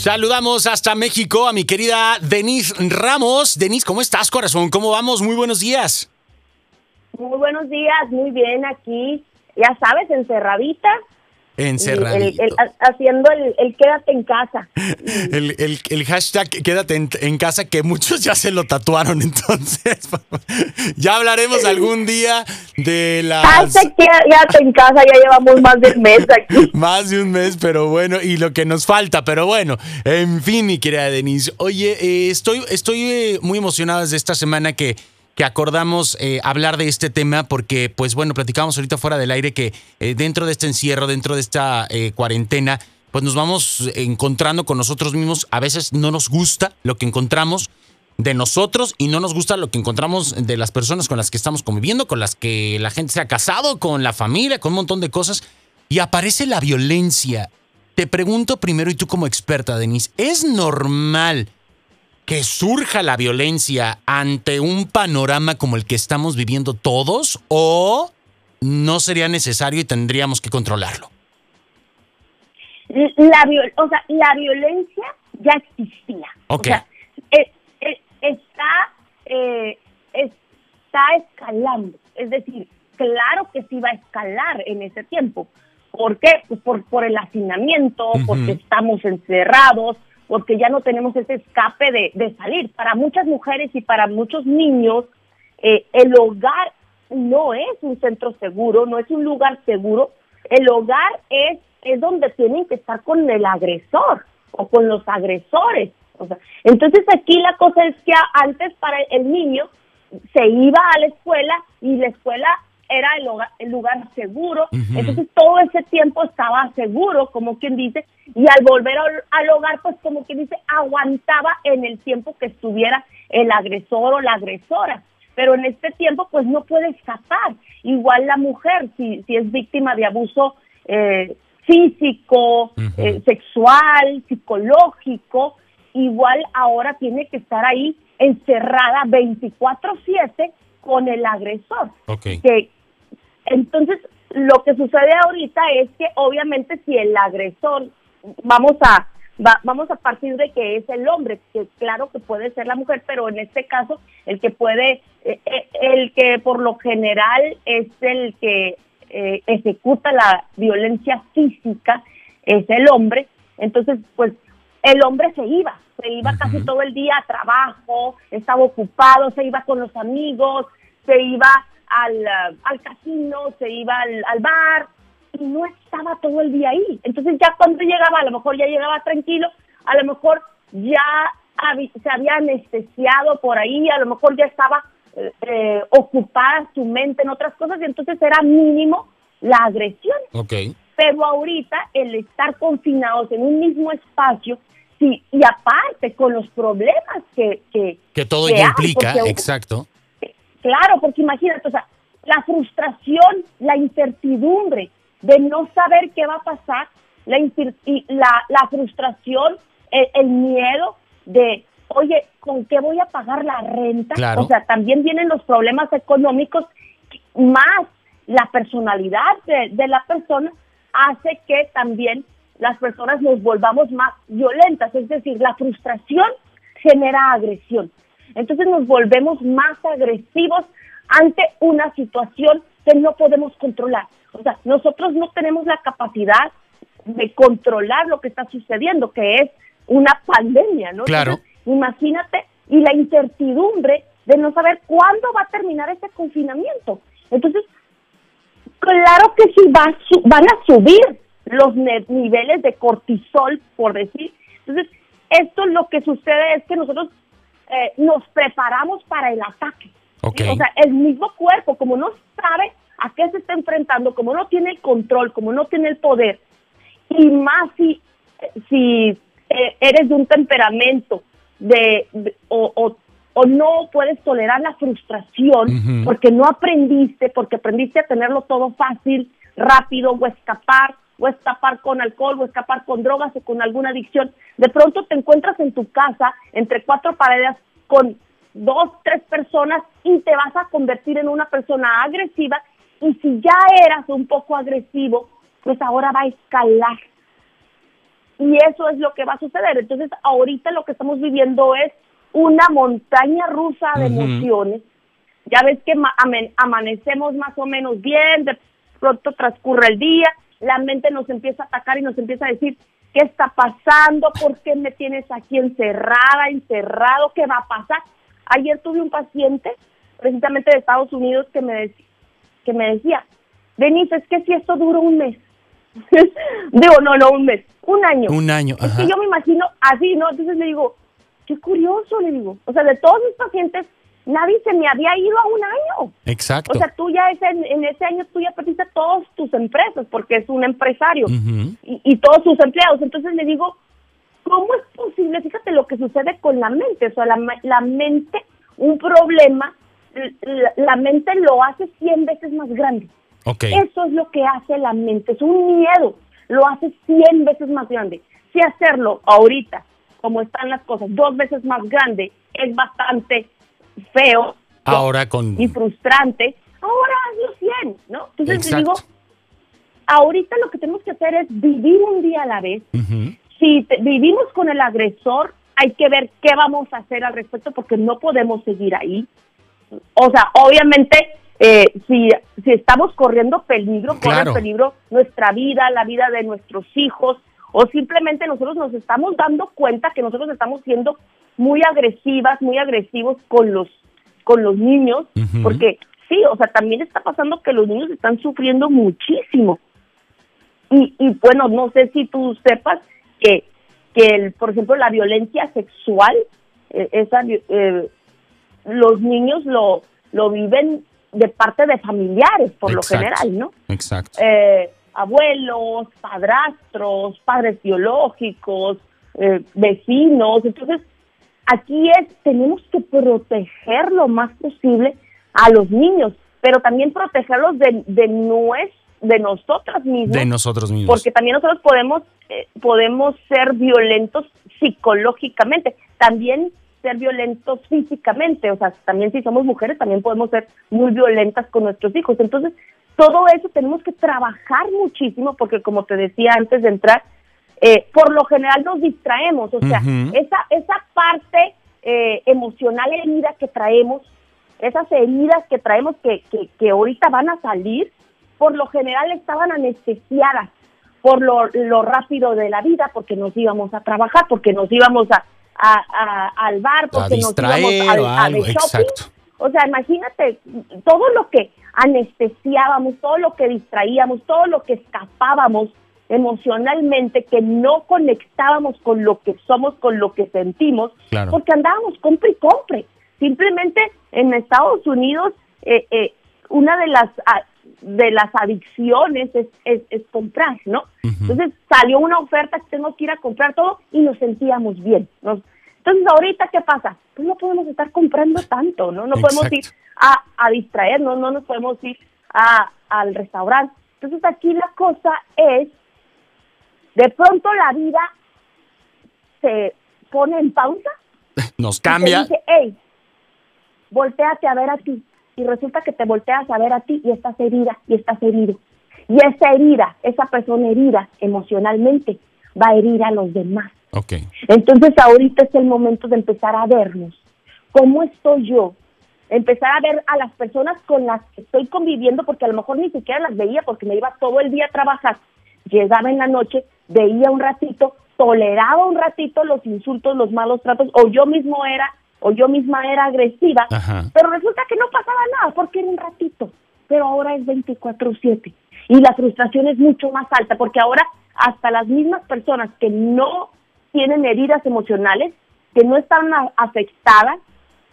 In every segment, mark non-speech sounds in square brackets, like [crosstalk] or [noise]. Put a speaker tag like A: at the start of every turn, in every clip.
A: Saludamos hasta México a mi querida Denise Ramos. Denise, ¿cómo estás, corazón? ¿Cómo vamos? Muy buenos días.
B: Muy buenos días, muy bien aquí. Ya sabes, encerradita.
A: Encerradito.
B: haciendo el, quédate en casa. [laughs]
A: El, hashtag quédate en, casa que muchos ya se lo tatuaron, [laughs] entonces ya hablaremos algún día de la...
B: Hashtag quédate en casa, ya llevamos más de un mes aquí. [laughs]
A: más de un mes, pero bueno, y lo que nos falta, pero bueno, en fin, mi querida Denise. Oye, eh, estoy, estoy eh, muy emocionada desde esta semana que que acordamos eh, hablar de este tema porque, pues bueno, platicamos ahorita fuera del aire que eh, dentro de este encierro, dentro de esta eh, cuarentena, pues nos vamos encontrando con nosotros mismos. A veces no nos gusta lo que encontramos de nosotros y no nos gusta lo que encontramos de las personas con las que estamos conviviendo, con las que la gente se ha casado, con la familia, con un montón de cosas. Y aparece la violencia. Te pregunto primero, y tú como experta, Denise, ¿es normal? Que surja la violencia ante un panorama como el que estamos viviendo todos o no sería necesario y tendríamos que controlarlo?
B: La, o sea, la violencia ya existía.
A: O
B: sea, eh, eh, está, eh, está escalando. Es decir, claro que sí va a escalar en ese tiempo. ¿Por qué? Pues por, por el hacinamiento, porque estamos encerrados, porque ya no tenemos ese escape de, salir. Para muchas mujeres y para muchos niños, eh, el hogar no es un centro seguro, no es un lugar seguro. El hogar es, es donde tienen que estar con el agresor o con los agresores. Entonces aquí la cosa es que antes para el niño se iba a la escuela y la escuela era el, lugar seguro, entonces todo ese tiempo estaba seguro, como quien dice, y al volver al, hogar, pues como quien dice, aguantaba en el tiempo que estuviera el agresor o la agresora. Pero en este tiempo, pues no puede escapar. Igual la mujer, si, si es víctima de abuso eh, físico, eh, sexual, psicológico, igual ahora tiene que estar ahí encerrada 24/7 con el agresor. Que, entonces, lo que sucede ahorita es que obviamente si el agresor, vamos a vamos a partir de que es el hombre, que claro que puede ser la mujer, pero en este caso el que puede, eh, eh, el que por lo general es el que eh, ejecuta la violencia física es el hombre, entonces pues el hombre se iba, se iba casi todo el día a trabajo, estaba ocupado, se iba con los amigos, se iba al, al casino, se iba al, bar y no estaba todo el día ahí. Entonces ya cuando llegaba, a lo mejor ya llegaba tranquilo, a lo mejor ya se había anestesiado por ahí, a lo mejor ya estaba eh, eh, ocupada su mente en otras cosas y entonces era mínimo la agresión.
A: Okay.
B: Pero ahorita el estar confinados en un mismo espacio sí, y aparte con los problemas que... Que,
A: que todo implica, exacto.
B: Claro, porque imagínate, o sea, la frustración, la incertidumbre de no saber qué va a pasar, la, la, la frustración, el, miedo de, oye, ¿con qué voy a pagar la renta? O sea, también vienen los problemas económicos, más la personalidad de, de la persona hace que también las personas nos volvamos más violentas, es decir, la frustración genera agresión. Entonces nos volvemos más agresivos ante una situación que no podemos controlar. O sea, nosotros no tenemos la capacidad de controlar lo que está sucediendo, que es una pandemia, ¿no?
A: Claro.
B: imagínate, y la incertidumbre de no saber cuándo va a terminar ese confinamiento. Entonces, claro que sí va van a subir los niveles de cortisol, por decir. Entonces, esto lo que sucede es que nosotros eh, nos preparamos para el ataque. O sea, el mismo cuerpo, como no sabe a qué se está enfrentando, como no tiene el control, como no tiene el poder, y más si, si eh, eres de un temperamento de, o, o, no puedes tolerar la frustración porque no aprendiste, porque aprendiste a tenerlo todo fácil, rápido o escapar, o escapar con alcohol, o escapar con drogas o con alguna adicción. De pronto te encuentras en tu casa, entre cuatro paredes, con dos, tres personas y te vas a convertir en una persona agresiva. Y si ya eras un poco agresivo, pues ahora va a escalar. y eso es lo que va a suceder. Entonces, ahorita lo que estamos viviendo es una montaña rusa de emociones. Ya ves que amanecemos más o menos bien, de pronto transcurre el día, la mente nos empieza a atacar y nos empieza a decir, ¿qué está pasando? ¿Por qué me tienes aquí encerrada, encerrado? ¿Qué va a pasar? Ayer tuve un paciente, precisamente de Estados Unidos, que me, decía, que me decía, Denise, es que si esto dura un mes, [laughs] digo, no, no, un mes, un año.
A: Un año,
B: Es que yo me imagino así, ¿no? Entonces le digo, qué curioso, le digo. O sea, de todos mis pacientes, nadie se me había ido a un año.
A: Exacto.
B: O sea, tú ya ese, en ese año tú ya perdiste todas tus empresas porque es un empresario y, y, todos sus empleados. Entonces le digo, ¿cómo es posible? Fíjate lo que sucede con la mente. O sea, la, la mente, un problema, la, la mente lo hace 100 veces más grande. Eso es lo que hace la mente, es un miedo, lo hace 100 veces más grande. Si hacerlo ahorita, como están las cosas, dos veces más grande, es bastante feo
A: ahora con...
B: y frustrante, ahora hazlo 100, ¿no? Entonces digo, ahorita lo que tenemos que hacer es vivir un día a la vez. Si vivimos con el agresor, hay que ver qué vamos a hacer al respecto porque no podemos seguir ahí. O sea, obviamente eh, si, si estamos corriendo peligro, corre peligro nuestra vida, la vida de nuestros hijos, o simplemente nosotros nos estamos dando cuenta que nosotros estamos siendo muy agresivas, muy agresivos con los, con los niños, porque sí, o sea, también está pasando que los niños están sufriendo muchísimo. Y, y bueno, no sé si tú sepas que, que el, por ejemplo, la violencia sexual, eh, esa, eh, los niños lo, lo viven de parte de familiares, por lo general, ¿no?
A: Exacto.
B: Eh, abuelos, padrastros, padres biológicos, eh, vecinos. Entonces, aquí es, tenemos que proteger lo más posible a los niños, pero también protegerlos de, de, nues, de nosotras mismas.
A: De nosotros mismos.
B: Porque también nosotros podemos, eh, podemos ser violentos psicológicamente. También ser violentos físicamente, o sea, también si somos mujeres también podemos ser muy violentas con nuestros hijos. Entonces, todo eso tenemos que trabajar muchísimo porque como te decía antes de entrar, eh, por lo general nos distraemos, o sea, esa, esa parte eh, emocional herida que traemos, esas heridas que traemos que, que, que ahorita van a salir, por lo general estaban anestesiadas por lo, lo rápido de la vida, porque nos íbamos a trabajar, porque nos íbamos a, al bar porque nos íbamos a, a shopping. O sea, imagínate todo lo que anestesiábamos, todo lo que distraíamos, todo lo que escapábamos emocionalmente, que no conectábamos con lo que somos, con lo que sentimos, porque andábamos compre y compre. Simplemente en Estados Unidos, eh, eh, una de las de las adicciones es, es, comprar, ¿no? Entonces salió una oferta que tengo que ir a comprar todo y nos sentíamos bien. Entonces ahorita, ¿qué pasa? Pues no podemos estar comprando tanto, ¿no? No podemos ir a, a distraernos, no nos podemos ir a, al restaurante. Entonces aquí la cosa es, de pronto la vida se pone en pausa. [laughs]
A: Nos cambia.
B: Y dice, hey, volteate a ver a ti y resulta que te volteas a ver a ti y estás herida y estás herido. Y esa herida, esa persona herida emocionalmente, va a herir a los demás.
A: Okay.
B: Entonces ahorita es el momento de empezar a vernos. ¿Cómo estoy yo? Empezar a ver a las personas con las que estoy conviviendo, porque a lo mejor ni siquiera las veía porque me iba todo el día a trabajar. Llegaba en la noche, veía un ratito, toleraba un ratito los insultos, los malos tratos, o yo mismo era o yo misma era agresiva, pero resulta que no pasaba nada porque era un ratito, pero ahora es 24/7 y la frustración es mucho más alta porque ahora hasta las mismas personas que no tienen heridas emocionales, que no están afectadas,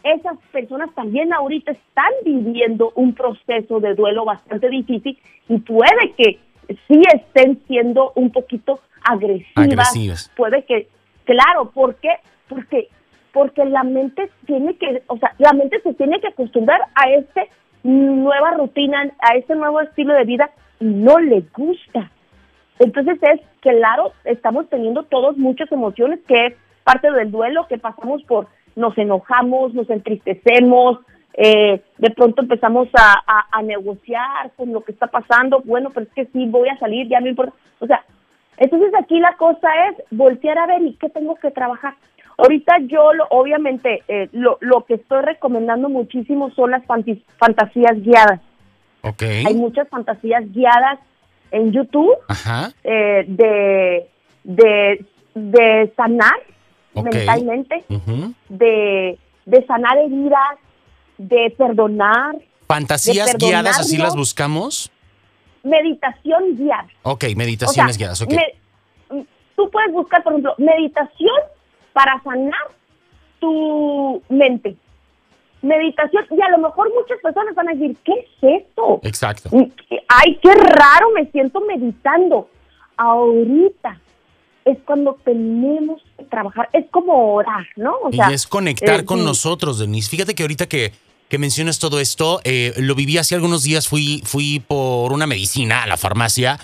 B: esas personas también ahorita están viviendo un proceso de duelo bastante difícil y puede que sí estén siendo un poquito agresivas,
A: agresivas.
B: puede que, claro, ¿por qué? Porque porque la mente tiene que, o sea, la mente se tiene que acostumbrar a esta nueva rutina, a este nuevo estilo de vida y no le gusta. Entonces es claro, estamos teniendo todos muchas emociones que es parte del duelo que pasamos por, nos enojamos, nos entristecemos, eh, de pronto empezamos a, a, negociar con lo que está pasando, bueno, pero es que sí voy a salir, ya no importa. O sea, Entonces aquí la cosa es voltear a ver y qué tengo que trabajar. Ahorita yo, lo, obviamente, eh, lo, lo que estoy recomendando muchísimo son las fantasías guiadas.
A: Ok.
B: Hay muchas fantasías guiadas en YouTube
A: Ajá.
B: eh, de, de, de sanar mentalmente,
A: Ujú.
B: de, de sanar heridas, de perdonar,
A: Fantasías
B: de
A: guiadas, así las buscamos.
B: Meditación guiada.
A: Ok,
B: O sea,
A: meditaciones guiadas, ok.
B: me- tú puedes buscar, por ejemplo, meditación para sanar tu mente. Meditación, y a lo mejor muchas personas van a decir, ¿qué es esto?
A: Exacto.
B: Ay, qué raro, me siento meditando. Ahorita es cuando tenemos que trabajar, es como orar, ¿no? O sea,
A: y es conectar
B: eh,
A: con
B: sí.
A: nosotros, Denise. Fíjate que ahorita que, que mencionas todo esto, eh, lo viví hace algunos días, fui, fui por una medicina a la farmacia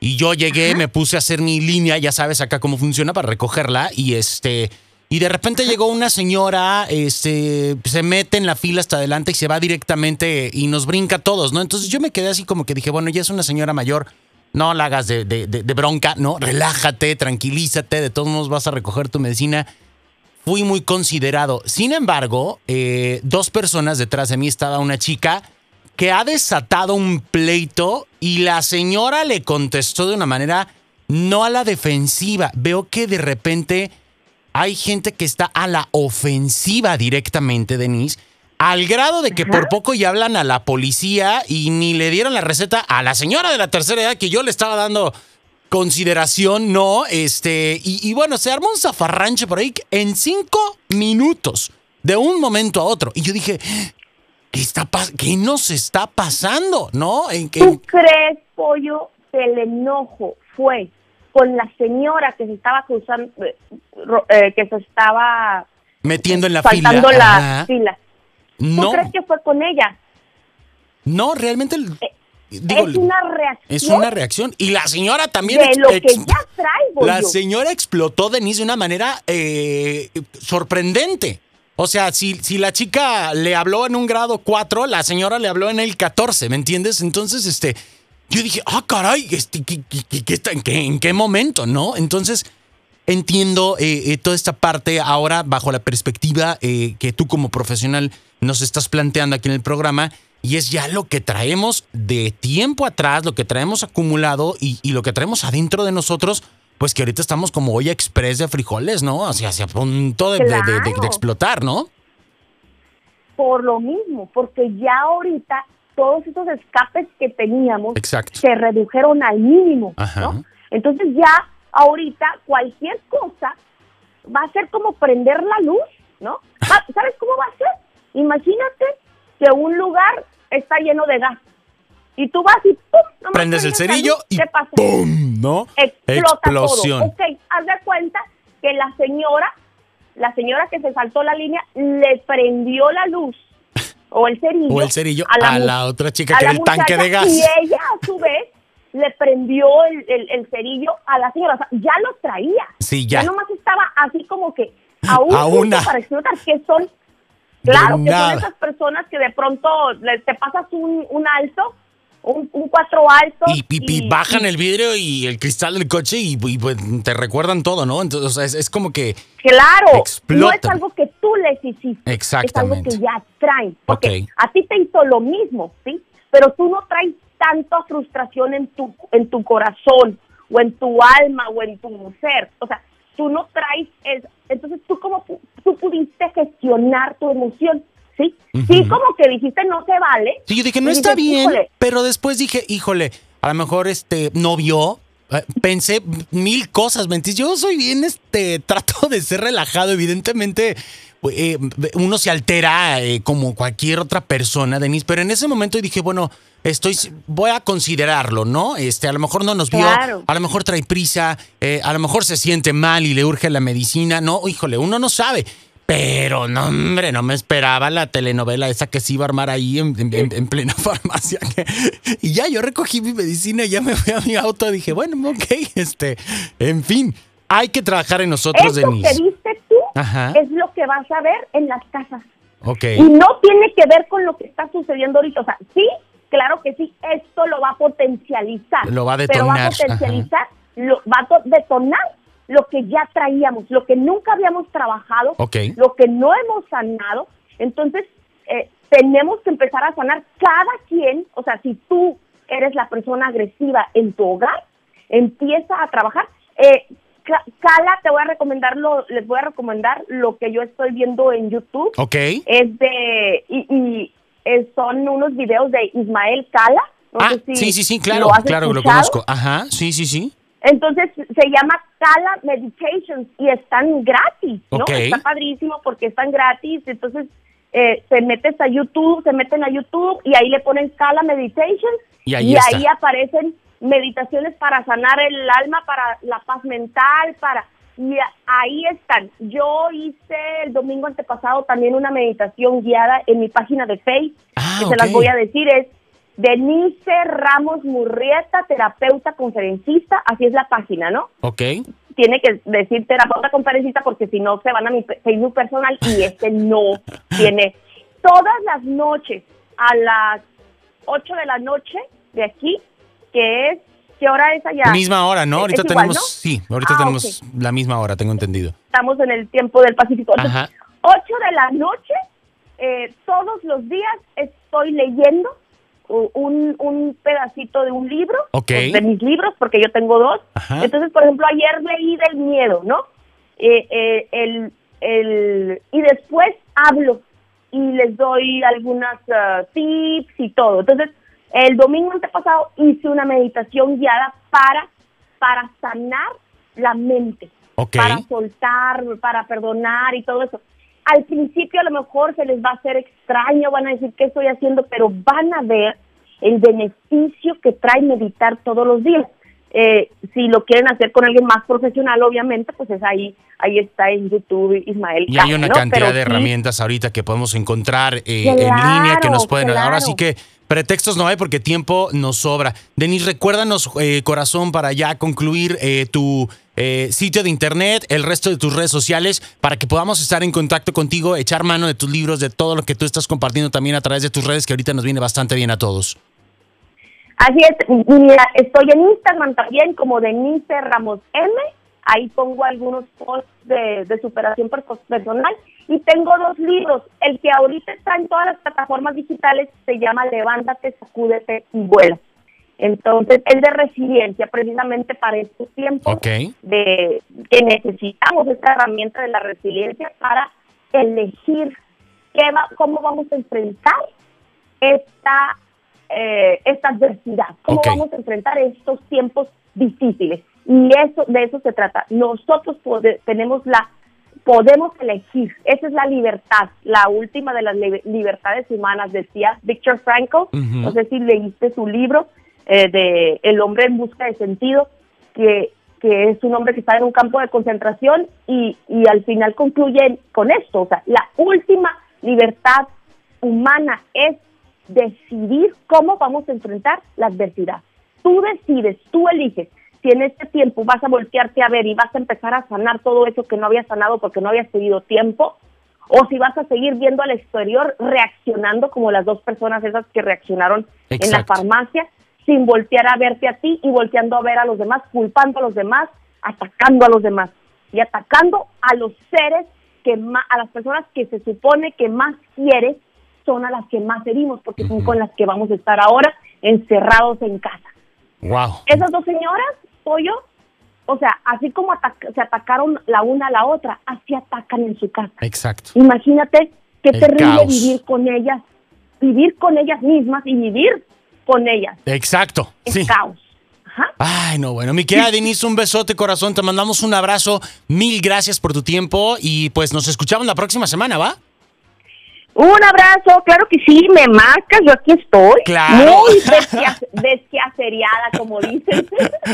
A: y yo llegué, me puse a hacer mi línea, ya sabes acá cómo funciona para recogerla y este... Y de repente llegó una señora, este, se mete en la fila hasta adelante y se va directamente y nos brinca a todos, ¿no? Entonces yo me quedé así como que dije, bueno, ya es una señora mayor, no la hagas de, de- de- de bronca, ¿no? Relájate, tranquilízate, de todos modos vas a recoger tu medicina fui muy considerado. Sin embargo, eh, dos personas detrás de mí estaba una chica que ha desatado un pleito y la señora le contestó de una manera no a la defensiva. Veo que de repente hay gente que está a la ofensiva directamente, Denise, al grado de que por poco ya hablan a la policía y ni le dieron la receta a la señora de la tercera edad que yo le estaba dando consideración, no, este, y, y bueno, se armó un zafarranche por ahí en cinco minutos, de un momento a otro. Y yo dije, ¿qué, está pas- qué nos está pasando? ¿No? ¿En qué-
B: ¿Tú crees, Pollo, que el enojo fue con la señora que se estaba cruzando, eh, eh, que se estaba
A: metiendo en la fila.
B: saltando la
A: Ajá.
B: fila? ¿Tú
A: No,
B: crees que fue con ella?
A: no, realmente. el- digo,
B: es una reacción
A: es una reacción. Y la señora también.
B: de lo que ya Pollo.
A: La señora explotó, Denise, de una manera eh, sorprendente. O sea, si, si la chica le habló en un grado 4, la señora le habló en el 14, ¿me entiendes? Entonces, este, yo dije, ah, caray, este, ¿qué, qué- qué- qué está- en, qué, en qué momento, no? Entonces, entiendo eh, eh, toda esta parte ahora bajo la perspectiva que tú como profesional nos estás planteando aquí en el programa. Y es ya lo que traemos de tiempo atrás, lo que traemos acumulado y, y lo que traemos adentro de nosotros, pues que ahorita estamos como olla express de frijoles, ¿no? Hacia, hacia punto de, de- de- de- de
B: Claro.
A: explotar, ¿no?
B: por lo mismo, porque ya ahorita todos esos escapes que teníamos
A: Exacto.
B: se redujeron al mínimo,
A: Ajá.
B: ¿no? Entonces ya ahorita cualquier cosa va a ser como prender la luz, ¿no? Va- [laughs] ¿Sabes cómo va a ser? Imagínate que un lugar está lleno de gas y tú vas y ¡pum! nomás
A: Prendes el cerillo y
B: ¿qué pasa?
A: ¡pum! ¿No?
B: explota
A: Explosión.
B: todo. Ok, haz de cuenta que la señora, la señora que se saltó la línea, le prendió la luz o el cerillo,
A: O el cerillo a la otra chica
B: a
A: que era el tanque de gas.
B: Y ella, a su vez, le prendió el, el- el cerillo a la señora. O sea, ya lo traía.
A: Sí, ya.
B: nomás estaba así como que a un
A: A una.
B: para explotar, que son, claro, que son esas personas que de pronto te pasas un, un alto, un, un cuatro alto.
A: Y, y- y bajan el vidrio y el cristal del coche y, pues, te recuerdan todo, ¿no? Entonces, o sea, es, es como que
B: Claro, no es algo que tú les hiciste.
A: Exactamente.
B: Es algo que ya traen. Porque
A: Ok.
B: a ti te hizo lo mismo, ¿sí? Pero tú no traes tanta frustración en tu, en tu corazón, o en tu alma, o en tu ser. O sea, tú no traes. es- entonces, tú como tú pudiste gestionar tu emoción, ¿sí? Sí, como que dijiste, no se vale.
A: Sí, yo dije, no está bien,
B: "Híjole".
A: pero después dije, híjole, a lo mejor este no vio. eh, Pensé mil cosas, ¿me entiendes? Yo soy bien, este, [laughs] trato de ser relajado, evidentemente. Eh, uno se altera eh, como cualquier otra persona, Denise, pero en ese momento dije, bueno, estoy, voy a considerarlo, ¿no? Este, a lo mejor no nos vio,
B: Claro.
A: a lo mejor trae prisa, eh, a lo mejor se siente mal y le urge la medicina, no, híjole, uno no sabe. Pero no, hombre, no me esperaba la telenovela esa que se iba a armar ahí en, en- en- en plena [laughs] farmacia. que- y ya yo recogí mi medicina y ya me fui a mi auto. Dije, bueno, ok, este, en fin, hay que trabajar en nosotros,
B: que
A: Denise.
B: viste tú
A: Ajá.
B: es lo que vas a ver en las casas.
A: Ok,
B: Y no tiene que ver con lo que está sucediendo ahorita. O sea, sí, claro que sí, esto lo va a potencializar.
A: Lo va a
B: Pero va a
A: detonar,
B: potencializar lo, va a detonar lo que ya traíamos, lo que nunca habíamos trabajado, lo que no hemos sanado. Entonces, eh, tenemos que empezar a sanar cada quien, o sea, si tú eres la persona agresiva en tu hogar, empieza a trabajar. Eh, Cala, te voy a recomendar lo, les voy a recomendar lo que yo estoy viendo en YouTube.
A: Ok.
B: Es de, y, y son unos videos de Ismael Cala.
A: ah, sí, sí, sí, claro, claro, lo conozco. Ajá, sí, sí, sí.
B: Entonces se llama Cala Meditations y están gratis, ¿no? Está padrísimo porque están gratis. Entonces eh, se metes a YouTube, se meten a YouTube y ahí le ponen Cala Meditations y ahí, aparecen meditaciones para sanar el alma, para la paz mental, para y ahí están. Yo hice el domingo antepasado también una meditación guiada en mi página de Facebook, ah, que se las voy a decir, es Denise Ramos Murrieta, terapeuta conferencista, así es la página, ¿no?
A: Ok.
B: Tiene que decir terapeuta conferencista porque si no se van a mi Facebook personal y este no [laughs] tiene. Todas las noches a las 8 de la noche de aquí, que es, ¿qué hora es allá?
A: Misma hora, ¿no? Ahorita tenemos, sí, ahorita ah, tenemos la misma hora, tengo entendido.
B: Estamos en el tiempo del Pacífico. Ajá. 8 de la noche, eh, todos los días estoy leyendo un, un pedacito de un libro, de mis libros, porque yo tengo dos. Entonces, por ejemplo, ayer leí del miedo, ¿no? Eh, eh, el, el, y después hablo y les doy algunas ah, tips y todo. Entonces, el domingo antepasado hice una meditación guiada para, para sanar la mente, para soltar, para perdonar y todo eso al principio a lo mejor se les va a hacer extraño, van a decir qué estoy haciendo, pero van a ver el beneficio que trae meditar todos los días. Eh, si lo quieren hacer con alguien más profesional, obviamente, pues es ahí, ahí está en YouTube Ismael.
A: Y hay una cantidad de herramientas ahorita que podemos encontrar eh, en línea que nos pueden. Ahora sí que pretextos no hay porque tiempo nos sobra. Denis, recuérdanos, eh, corazón, para ya concluir tu sitio de internet, el resto de tus redes sociales, para que podamos estar en contacto contigo, echar mano de tus libros, de todo lo que tú estás compartiendo también a través de tus redes, que ahorita nos viene bastante bien a todos.
B: Así es, mira, estoy en Instagram también como Denise Ramos M. Ahí pongo algunos posts de, superación personal. Y tengo dos libros. El que ahorita está en todas las plataformas digitales se llama Levántate, Sacúdete y Vuela. Entonces, es de resiliencia, precisamente para estos tiempos de que necesitamos esta herramienta de la resiliencia para elegir qué va, cómo vamos a enfrentar esta eh, esta adversidad, cómo vamos a enfrentar estos tiempos difíciles. Y eso de eso se trata. Nosotros tenemos la podemos elegir. Esa es la libertad, la última de las libertades humanas, decía Victor Frankl. No sé si leíste su libro eh, de El hombre en busca de sentido, que, que es un hombre que está en un campo de concentración y, y al final concluye con esto. O sea, la última libertad humana es decidir cómo vamos a enfrentar la adversidad. Tú decides, tú eliges si en este tiempo vas a voltearte a ver y vas a empezar a sanar todo eso que no habías sanado porque no habías tenido tiempo, o si vas a seguir viendo al exterior reaccionando como las dos personas esas que reaccionaron en la farmacia, sin voltear a verte a ti y volteando a ver a los demás, culpando a los demás, atacando a los demás y atacando a los seres que a las personas que se supone que más quieres son a las que más herimos porque son con las que vamos a estar ahora encerrados en casa.
A: Wow.
B: Esas dos señoras, pollo, o sea, así como se atacaron la una a la otra, así atacan en su casa.
A: Exacto.
B: Imagínate qué terrible vivir con ellas, vivir con ellas mismas y vivir con ellas.
A: Exacto.
B: Es caos.
A: Ajá. Ay, no, bueno, mi querida Denise, un besote, corazón, te mandamos un abrazo, mil gracias por tu tiempo y pues nos escuchamos la próxima semana, ¿va?
B: Un abrazo, claro que sí, me marcas, yo aquí estoy.
A: Claro.
B: Muy [laughs] desquiaceriada, como dicen.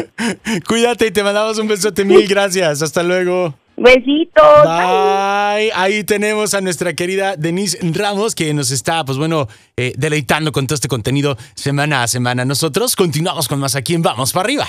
B: [laughs]
A: Cuídate y te mandamos un besote, mil gracias. Hasta luego.
B: Besitos.
A: Bye. Ahí tenemos a nuestra querida Denise Ramos que nos está, pues bueno, eh, deleitando con todo este contenido semana a semana. Nosotros continuamos con más aquí en Vamos para arriba.